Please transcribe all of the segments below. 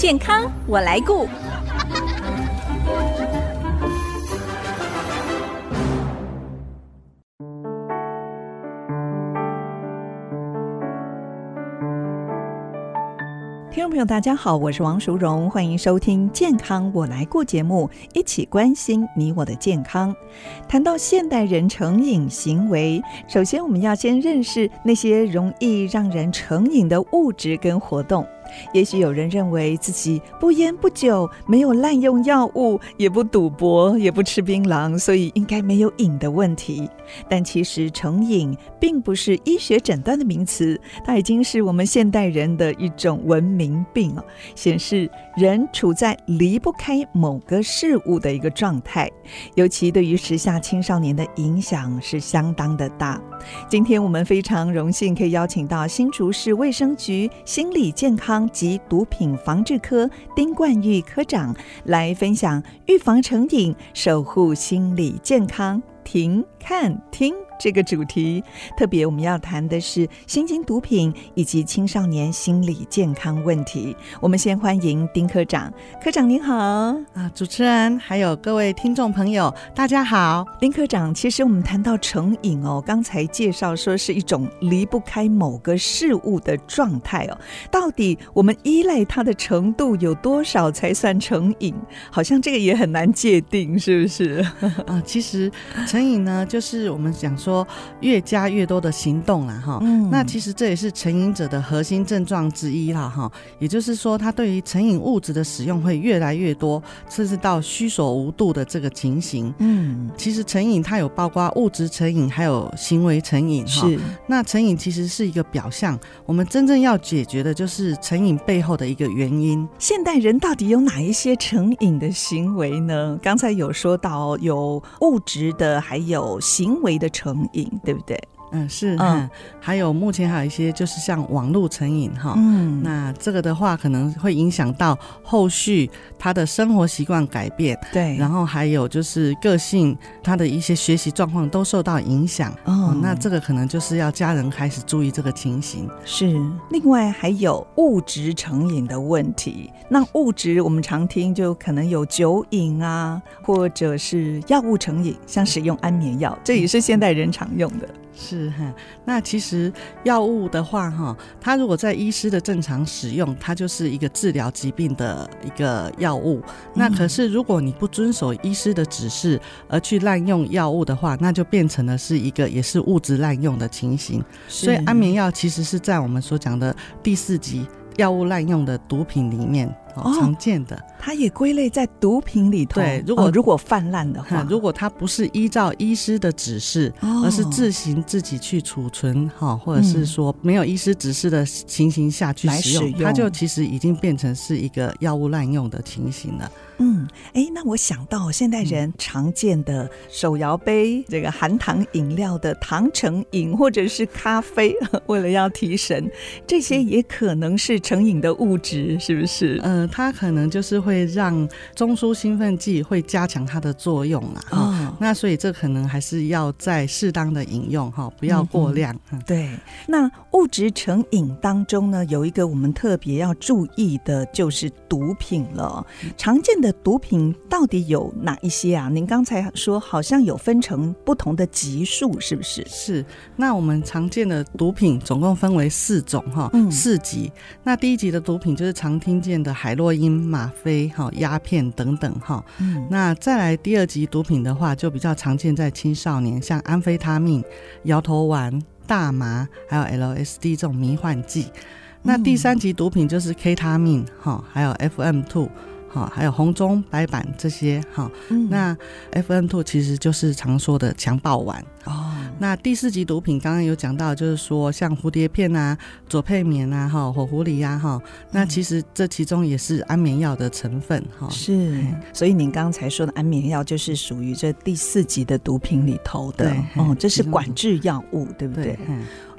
健康我来顾。听众朋友，大家好，我是王淑荣，欢迎收听《健康我来顾》节目，一起关心你我的健康。谈到现代人成瘾行为，首先我们要先认识那些容易让人成瘾的物质跟活动。也许有人认为自己不烟不酒，没有滥用药物，也不赌博，也不吃槟榔，所以应该没有瘾的问题。但其实成瘾并不是医学诊断的名词，它已经是我们现代人的一种文明病，显示人处在离不开某个事物的一个状态，尤其对于时下青少年的影响是相当的大。今天我们非常荣幸可以邀请到新竹市卫生局心理健康及毒品防治科丁冠玉科长来分享预防成瘾，守护心理健康。停看听。这个主题特别，我们要谈的是新型毒品以及青少年心理健康问题。我们先欢迎丁科长，科长您好啊，主持人还有各位听众朋友，大家好。丁科长，其实我们谈到成瘾哦，刚才介绍说是一种离不开某个事物的状态哦，到底我们依赖它的程度有多少才算成瘾？好像这个也很难界定，是不是？啊，其实成瘾呢，就是我们讲说。说越加越多的行动了哈，嗯，那其实这也是成瘾者的核心症状之一了哈。也就是说，他对于成瘾物质的使用会越来越多，甚至到虚索无度的这个情形。嗯，其实成瘾它有包括物质成瘾，还有行为成瘾哈。是，那成瘾其实是一个表象，我们真正要解决的就是成瘾背后的一个原因。现代人到底有哪一些成瘾的行为呢？刚才有说到有物质的，还有行为的成瘾。瘾对不对？嗯，是，嗯，还有目前还有一些就是像网络成瘾哈，嗯，那这个的话可能会影响到后续他的生活习惯改变，对，然后还有就是个性，他的一些学习状况都受到影响，哦，那这个可能就是要家人开始注意这个情形。是，另外还有物质成瘾的问题，那物质我们常听就可能有酒瘾啊，或者是药物成瘾，像使用安眠药，这也是现代人常用的。是哈，那其实药物的话哈，它如果在医师的正常使用，它就是一个治疗疾病的一个药物。那可是如果你不遵守医师的指示而去滥用药物的话，那就变成了是一个也是物质滥用的情形。所以安眠药其实是在我们所讲的第四级药物滥用的毒品里面。哦，常见的，它也归类在毒品里头。对，如果、哦、如果泛滥的话，如果它不是依照医师的指示，哦、而是自行自己去储存，哈，或者是说没有医师指示的情形下去使用，它就其实已经变成是一个药物滥用的情形了。嗯，哎，那我想到现代人常见的手摇杯，这个含糖饮料的糖成瘾，或者是咖啡，为了要提神，这些也可能是成瘾的物质，是不是？嗯、它可能就是会让中枢兴奋剂会加强它的作用啊。那所以这可能还是要再适当的饮用哈，不要过量。对，那物质成瘾当中呢，有一个我们特别要注意的，就是毒品了，常见的。毒品到底有哪一些啊？您刚才说好像有分成不同的级数，是不是？是。那我们常见的毒品总共分为四种哈，四级。那第一级的毒品就是常听见的海洛因、吗啡、哈鸦片等等哈。嗯。那再来第二级毒品的话，就比较常见在青少年，像安非他命、摇头丸、大麻，还有 LSD 这种迷幻剂。那第三级毒品就是 K 他命哈，还有 FM two。哈，还有红中白板这些哈，嗯、那 FM two 其实就是常说的强暴丸哦。那第四级毒品刚刚有讲到，就是说像蝴蝶片啊、左配棉啊、哈火狐狸啊哈，那其实这其中也是安眠药的成分哈。是，所以您刚才说的安眠药就是属于这第四级的毒品里头的，对哦，这是管制药物，对不对？对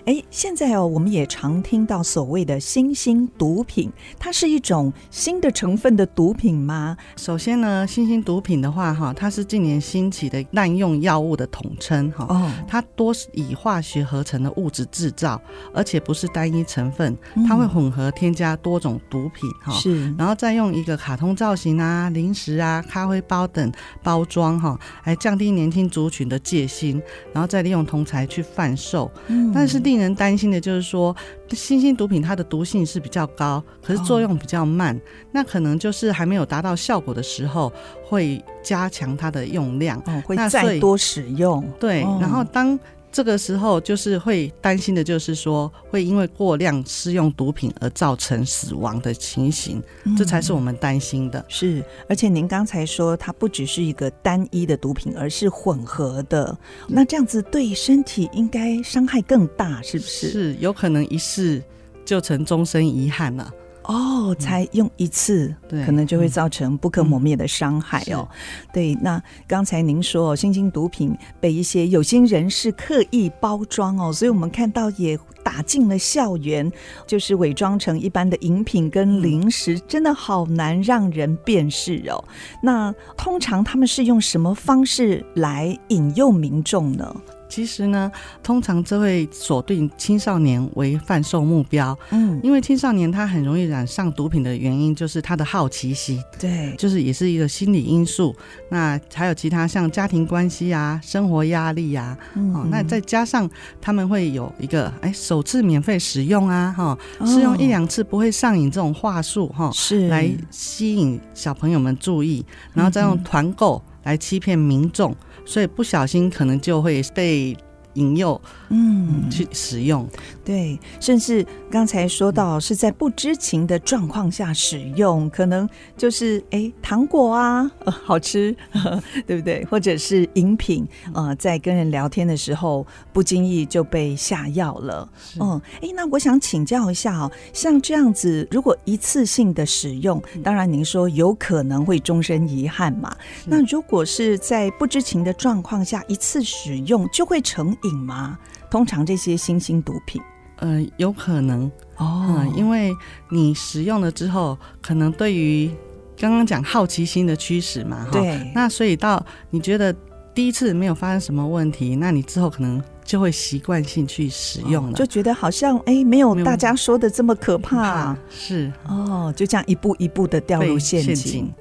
哎，现在哦，我们也常听到所谓的新兴毒品，它是一种新的成分的毒品吗？首先呢，新兴毒品的话，哈，它是近年兴起的滥用药物的统称，哈，哦，它多是以化学合成的物质制造，而且不是单一成分，它会混合添加多种毒品，哈，是，然后再用一个卡通造型啊、零食啊、咖啡包等包装，哈，来降低年轻族群的戒心，然后再利用同侪去贩售，嗯，但是令人担心的就是说，新兴毒品它的毒性是比较高，可是作用比较慢，哦、那可能就是还没有达到效果的时候，会加强它的用量，哦、会再多使用。对，哦、然后当。这个时候就是会担心的，就是说会因为过量施用毒品而造成死亡的情形，嗯、这才是我们担心的。是，而且您刚才说它不只是一个单一的毒品，而是混合的，那这样子对身体应该伤害更大，是不是？是，有可能一试就成终身遗憾了。哦，才用一次，对，可能就会造成不可磨灭的伤害哦。对，那刚才您说新兴毒品被一些有心人士刻意包装哦，所以我们看到也打进了校园，就是伪装成一般的饮品跟零食，真的好难让人辨识哦。那通常他们是用什么方式来引诱民众呢？其实呢，通常这会锁定青少年为贩售目标。嗯，因为青少年他很容易染上毒品的原因，就是他的好奇心。对，就是也是一个心理因素。那还有其他像家庭关系啊、生活压力啊，嗯、哦，那再加上他们会有一个哎首次免费使用啊，哈、哦，试用一两次不会上瘾这种话术哈，哦、是来吸引小朋友们注意，然后再用团购来欺骗民众。所以不小心可能就会被引诱，嗯，去使用。对，甚至刚才说到是在不知情的状况下使用，可能就是哎糖果啊，呃，好吃，呵呵，对不对？或者是饮品，呃，在跟人聊天的时候不经意就被下药了。嗯，哎，那我想请教一下哦，像这样子，如果一次性的使用，当然您说有可能会终身遗憾嘛。那如果是在不知情的状况下一次使用，就会成瘾吗？通常这些新兴毒品。呃，有可能。哦、呃，因为你使用了之后，可能对于刚刚讲好奇心的驱使嘛，哈，对，那所以到你觉得第一次没有发生什么问题，那你之后可能就会习惯性去使用了，哦、就觉得好像哎，没有大家说的这么可怕，啊，是。哦，就这样一步一步的掉入陷阱，陷阱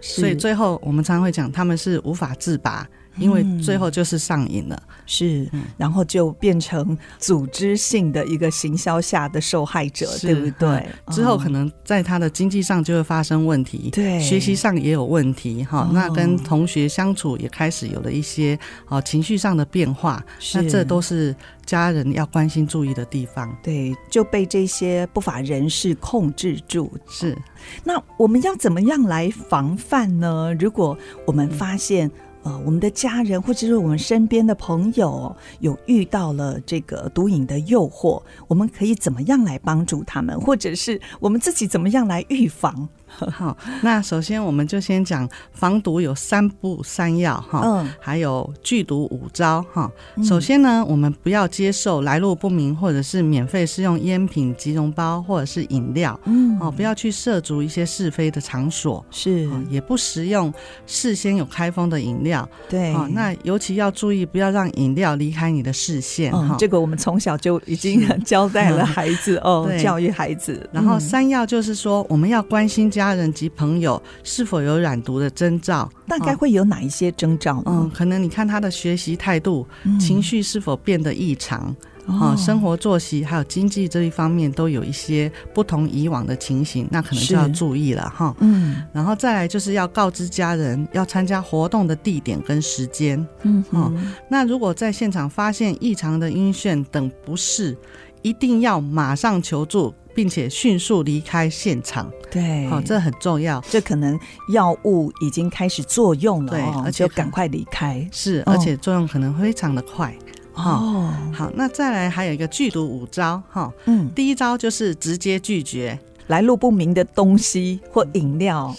所以最后我们常常会讲他们是无法自拔。因为最后就是上瘾了，嗯、是，然后就变成组织性的一个行销下的受害者，对不对？嗯、之后可能在他的经济上就会发生问题，对，学习上也有问题，哈、哦，那跟同学相处也开始有了一些哦情绪上的变化，那这都是家人要关心注意的地方，对，就被这些不法人士控制住，是。那我们要怎么样来防范呢？如果我们发现、嗯。呃，我们的家人或者是我们身边的朋友有遇到了这个毒瘾的诱惑，我们可以怎么样来帮助他们，或者是我们自己怎么样来预防？好，那首先我们就先讲防毒有三不三要哈，嗯，还有剧毒五招哈。首先呢，我们不要接受来路不明或者是免费试用烟品、集溶包或者是饮料，嗯，哦，不要去涉足一些是非的场所，是，也不食用事先有开封的饮料，对，那尤其要注意，不要让饮料离开你的视线哈。这个我们从小就已经 交代了孩子哦，教育孩子。然后三要就是说，我们要关心家人及朋友是否有染毒的征兆？大概会有哪一些征兆呢？嗯，可能你看他的学习态度、嗯、情绪是否变得异常，啊、哦，生活作息还有经济这一方面都有一些不同以往的情形，那可能就要注意了哈。嗯，然后再来就是要告知家人要参加活动的地点跟时间。嗯，哦，那如果在现场发现异常的晕眩等不适，一定要马上求助。并且迅速离开现场，对，好，这很重要。这可能药物已经开始作用了，对，而且赶快离开。是，而且作用可能非常的快。哦，好，那再来还有一个剧毒五招，哈，嗯，第一招就是直接拒绝。来路不明的东西或饮料，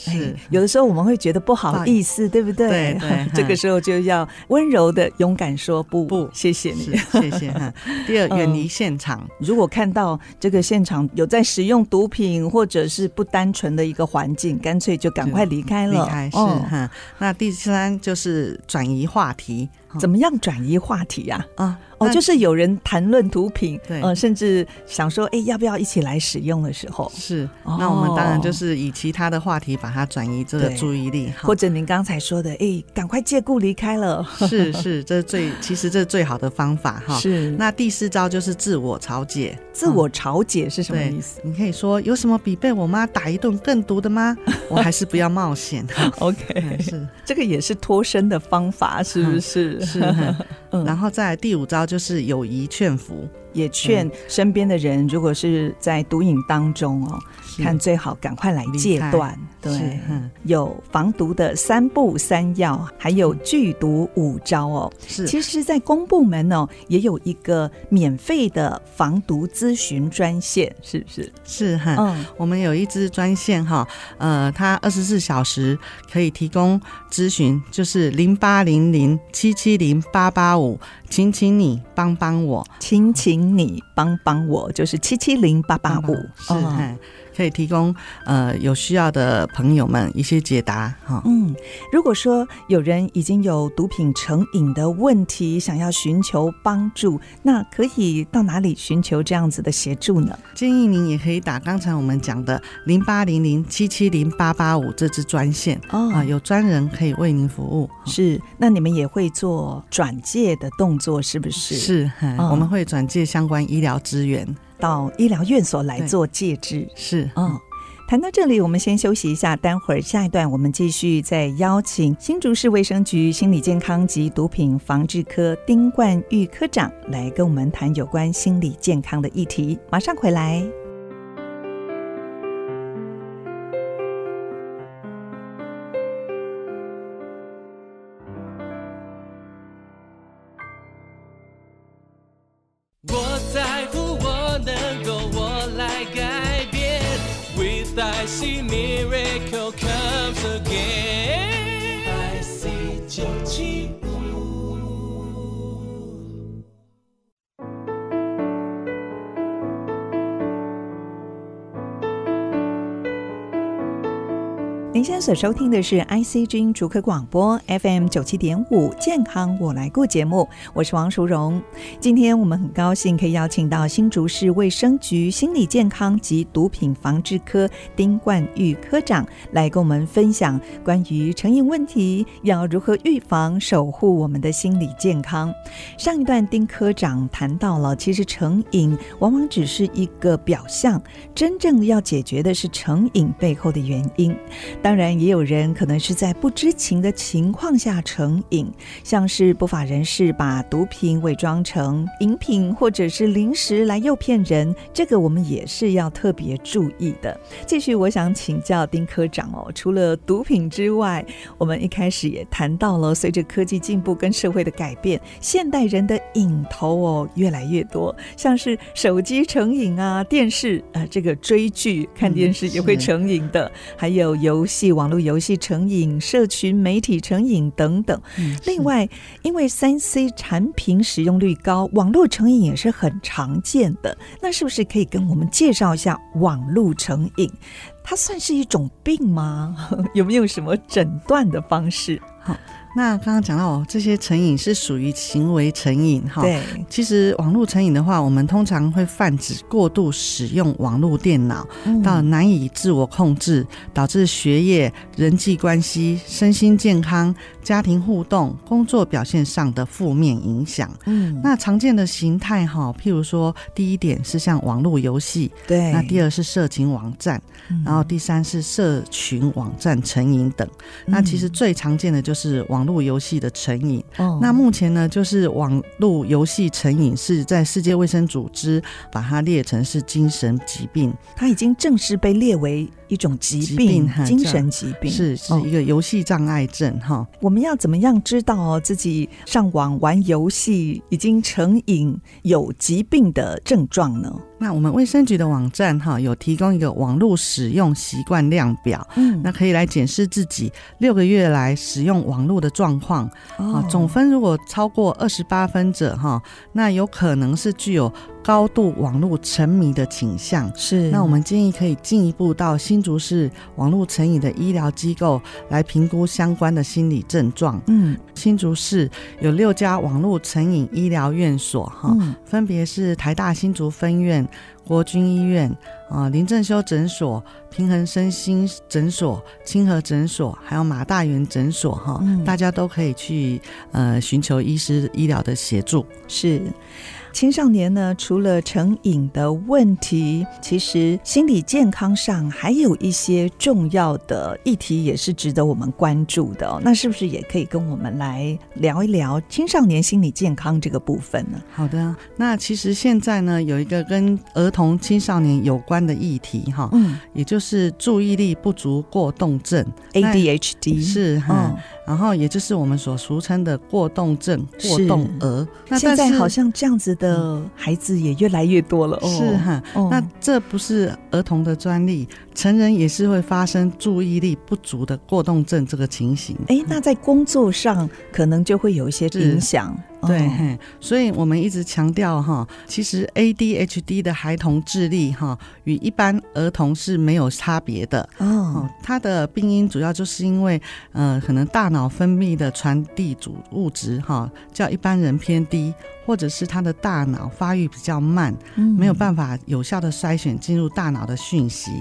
有的时候我们会觉得不好意思，对不对？对对，这个时候就要温柔的、勇敢说不不，谢谢你，谢谢哈。第二，远离现场、嗯。如果看到这个现场有在使用毒品，或者是不单纯的一个环境，干脆就赶快离开了。离开是哈、哦。那第三就是转移话题。怎么样转移话题呀？啊？啊哦，就是有人谈论毒品，对，呃，甚至想说，哎，要不要一起来使用的时候，是。那我们当然就是以其他的话题把它转移这个注意力，或者您刚才说的，哎，赶快借故离开了。是是，这是最 其实这是最好的方法哈。是。那第四招就是自我调解。自我调解是什么意思？你可以说，有什么比被我妈打一顿更毒的吗？我还是不要冒险。OK，是这个也是脱身的方法，是不是？嗯、是。嗯、然后再来第五招就是友谊劝服。也劝身边的人，如果是在毒瘾当中哦，看最好赶快来戒断。对，有防毒的三步三要，还有拒毒五招哦。是，其实，在公部门哦，也有一个免费的防毒咨询专线，是不是？是哈，嗯，我们有一支专线哈，呃，它二十四小时可以提供咨询，就是零八零零七七零八八五。请请你帮帮我，请请你帮帮我，就是七七零八八五，是。哦可以提供呃有需要的朋友们一些解答哈。嗯，如果说有人已经有毒品成瘾的问题，想要寻求帮助，那可以到哪里寻求这样子的协助呢？建议您也可以打刚才我们讲的零八零零七七零八八五这支专线哦，啊，有专人可以为您服务。是，那你们也会做转介的动作，是不是？是，哦、我们会转介相关医疗资源。到医疗院所来做戒治是，嗯，谈到这里，我们先休息一下，待会儿下一段我们继续再邀请新竹市卫生局心理健康及毒品防治科丁冠玉科长来跟我们谈有关心理健康的议题，马上回来。您现所收听的是 ICG 竹科广播 FM 九七点五健康我来过节目，我是王淑荣。今天我们很高兴可以邀请到新竹市卫生局心理健康及毒品防治科丁冠玉科长来跟我们分享关于成瘾问题要如何预防、守护我们的心理健康。上一段丁科长谈到了，其实成瘾往往只是一个表象，真正要解决的是成瘾背后的原因。当然，也有人可能是在不知情的情况下成瘾，像是不法人士把毒品伪装成饮品或者是零食来诱骗人，这个我们也是要特别注意的。继续，我想请教丁科长哦，除了毒品之外，我们一开始也谈到了，随着科技进步跟社会的改变，现代人的瘾头哦越来越多，像是手机成瘾啊，电视啊、这个追剧看电视也会成瘾的，还有游戏。网络游戏成瘾、社群媒体成瘾等等。另外，因为三 C 产品使用率高，网络成瘾也是很常见的。那是不是可以跟我们介绍一下网络成瘾？它算是一种病吗？有没有什么诊断的方式？好。那刚刚讲到哦，这些成瘾是属于行为成瘾哈。对，其实网络成瘾的话，我们通常会泛指过度使用网络电脑，到难以自我控制，导致学业、人际关系、身心健康、家庭互动、工作表现上的负面影响。嗯，那常见的形态哈，譬如说，第一点是像网络游戏，对，那第二是色情网站，然后第三是社群网站成瘾等。那其实最常见的就是网。网络游戏的成瘾，哦，那目前呢，就是网络游戏成瘾是在世界卫生组织把它列成是精神疾病，它已经正式被列为一种疾病，疾病精神疾病，是是一个游戏障碍症哈。哦、我们要怎么样知道自己上网玩游戏已经成瘾、有疾病的症状呢？那我们卫生局的网站哈有提供一个网络使用习惯量表，嗯，那可以来检视自己六个月来使用网络的状况。哦，总分如果超过二十八分者哈，那有可能是具有高度网络沉迷的倾向。是，那我们建议可以进一步到新竹市网络成瘾的医疗机构来评估相关的心理症状。嗯，新竹市有六家网络成瘾医疗院所哈，分别是台大新竹分院。国军医院啊、呃，林正修诊所、平衡身心诊所、清河诊所，还有马大元诊所，哈、嗯，大家都可以去呃寻求医师医疗的协助。是。青少年呢，除了成瘾的问题，其实心理健康上还有一些重要的议题，也是值得我们关注的哦。那是不是也可以跟我们来聊一聊青少年心理健康这个部分呢？好的，那其实现在呢，有一个跟儿童青少年有关的议题哈，嗯，也就是注意力不足过动症 （ADHD） 是哈。嗯然后，也就是我们所俗称的过动症、过动儿。那现在好像这样子的孩子也越来越多了。哦、是哈，哦、那这不是儿童的专利，成人也是会发生注意力不足的过动症这个情形。哎，那在工作上可能就会有一些影响。对，哦、所以我们一直强调哈，其实 ADHD 的孩童智力哈与一般儿童是没有差别的哦。它的病因主要就是因为呃，可能大脑分泌的传递主物质哈较一般人偏低，或者是他的大脑发育比较慢，没有办法有效的筛选进入大脑的讯息。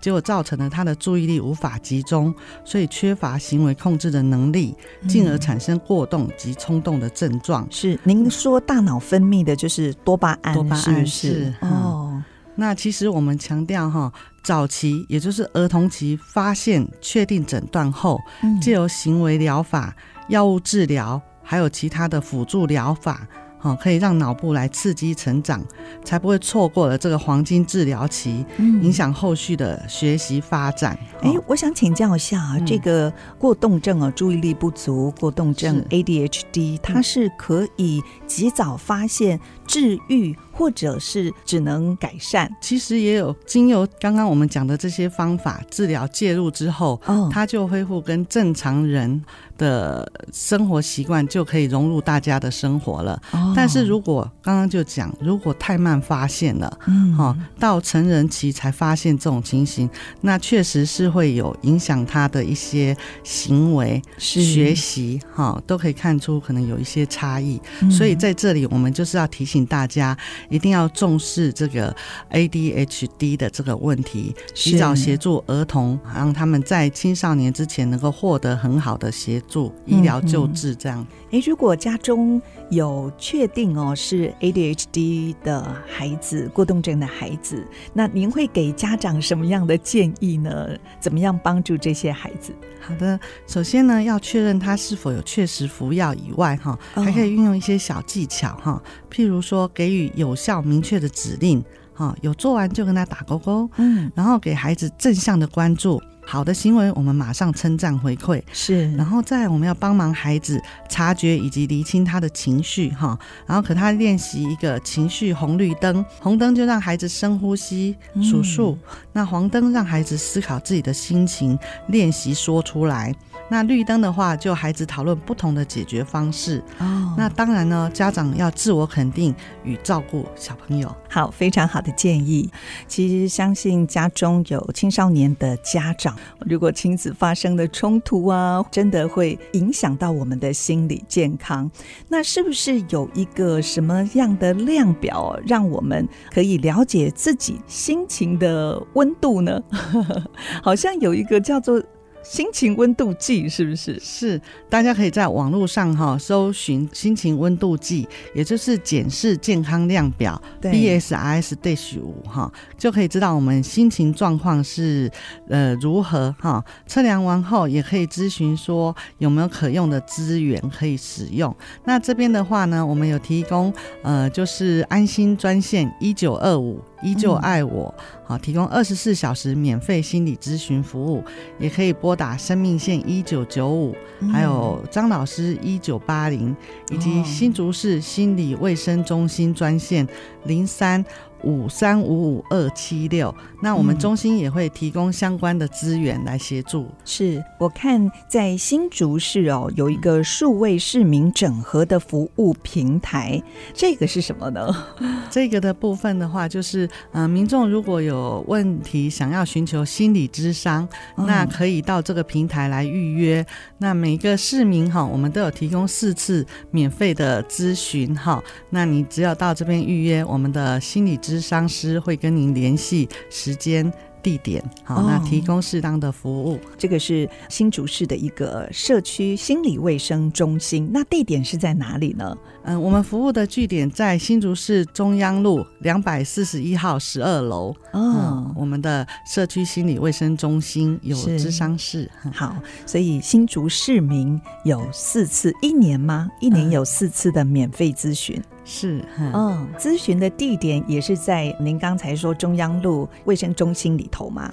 结果造成了他的注意力无法集中，所以缺乏行为控制的能力，进而产生过动及冲动的症状。嗯、是您说大脑分泌的就是多巴胺，多巴胺是，是，是哦。那其实我们强调哈，早期也就是儿童期发现、确定诊断后，借由行为疗法、药物治疗，还有其他的辅助疗法。哦，可以让脑部来刺激成长，才不会错过了这个黄金治疗期，影响后续的学习发展。哎、嗯，我想请教一下啊，嗯、这个过动症啊，注意力不足过动症 （ADHD），它是可以及早发现、治愈，或者是只能改善？其实也有经由刚刚我们讲的这些方法治疗介入之后，哦，它就恢复跟正常人的生活习惯就可以融入大家的生活了。哦、但是如果刚刚就讲，如果太慢发现了，嗯，哈，到成人期才发现这种情形，那确实是会有影响他的一些行为、学习，哈，都可以看出可能有一些差异。嗯、所以在这里，我们就是要提醒大家，一定要重视这个 ADHD 的这个问题，及早协助儿童，让他们在青少年之前能够获得很好的协助。助医疗救治这样。哎、嗯，如果家中有确定哦是 ADHD 的孩子，过动症的孩子，那您会给家长什么样的建议呢？怎么样帮助这些孩子？好的，首先呢，要确认他是否有确实服药以外，哈，还可以运用一些小技巧，哈，譬如说给予有效明确的指令，哈，有做完就跟他打勾勾，嗯，然后给孩子正向的关注。好的行为，我们马上称赞回馈，是，然后再我们要帮忙孩子察觉以及厘清他的情绪，哈，然后可他练习一个情绪红绿灯，红灯就让孩子深呼吸数数，嗯、那黄灯让孩子思考自己的心情，练习说出来。那绿灯的话，就孩子讨论不同的解决方式。哦，那当然呢，家长要自我肯定与照顾小朋友。好，非常好的建议。其实相信家中有青少年的家长，如果亲子发生的冲突啊，真的会影响到我们的心理健康。那是不是有一个什么样的量表，让我们可以了解自己心情的温度呢？好像有一个叫做。心情温度计是不是？是，大家可以在网络上哈搜寻心情温度计，也就是检视健康量表 BSRS-5 哈，就可以知道我们心情状况是呃如何哈。测量完后也可以咨询说有没有可用的资源可以使用。那这边的话呢，我们有提供呃就是安心专线一九二五。依旧爱我，好、嗯，提供二十四小时免费心理咨询服务，也可以拨打生命线一九九五，还有张老师一九八零，以及新竹市心理卫生中心专线零三。五三五五二七六，那我们中心也会提供相关的资源来协助。嗯、是我看在新竹市哦，有一个数位市民整合的服务平台，这个是什么呢？这个的部分的话，就是呃，民众如果有问题想要寻求心理咨商，嗯、那可以到这个平台来预约。那每一个市民哈，我们都有提供四次免费的咨询哈。那你只要到这边预约，我们的心理咨商师会跟您联系时间。地点好，那提供适当的服务。哦，这个是新竹市的一个社区心理卫生中心。那地点是在哪里呢？嗯，我们服务的据点在新竹市中央路两百四十一号十二楼。哦，嗯，我们的社区心理卫生中心有咨商室。好，所以新竹市民有四次，一年吗？一年有四次的免费咨询。嗯是，嗯，咨询的地点也是在您刚才说中央路卫生中心里头吗？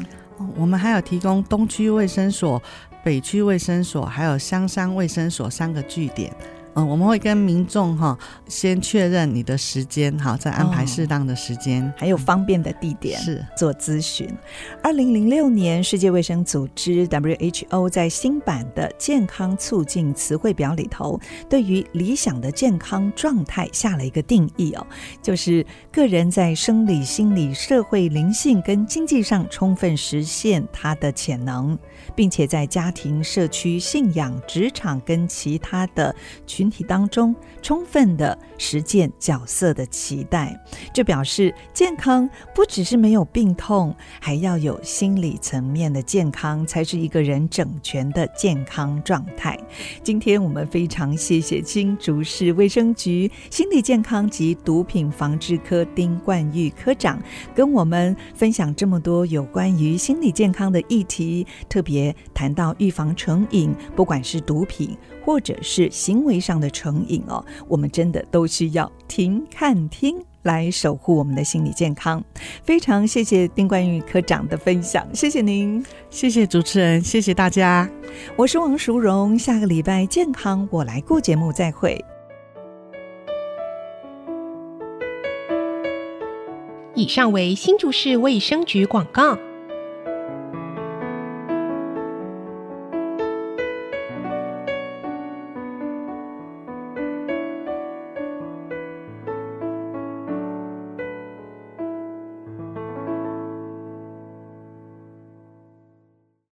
我们还有提供东区卫生所、北区卫生所，还有香山卫生所三个据点。嗯，我们会跟民众哈先确认你的时间，好，再安排适当的时间，还有方便的地点是做咨询。二零零六年，世界卫生组织 WHO 在新版的健康促进词汇表里头，对于理想的健康状态下了一个定义哦，就是个人在生理、心理、社会、灵性跟经济上充分实现他的潜能。并且在家庭、社区、信仰、职场跟其他的群体当中，充分的实践角色的期待。这表示健康不只是没有病痛，还要有心理层面的健康，才是一个人整全的健康状态。今天我们非常谢谢新竹市卫生局心理健康及毒品防治科丁冠玉科长，跟我们分享这么多有关于心理健康的议题，特别。谈到预防成瘾，不管是毒品或者是行为上的成瘾哦，我们真的都需要停、看、听来守护我们的心理健康。非常谢谢丁冠宇科长的分享，谢谢您，谢谢主持人，谢谢大家。我是王淑荣，下个礼拜健康我来过节目再会。以上为新竹市卫生局广告。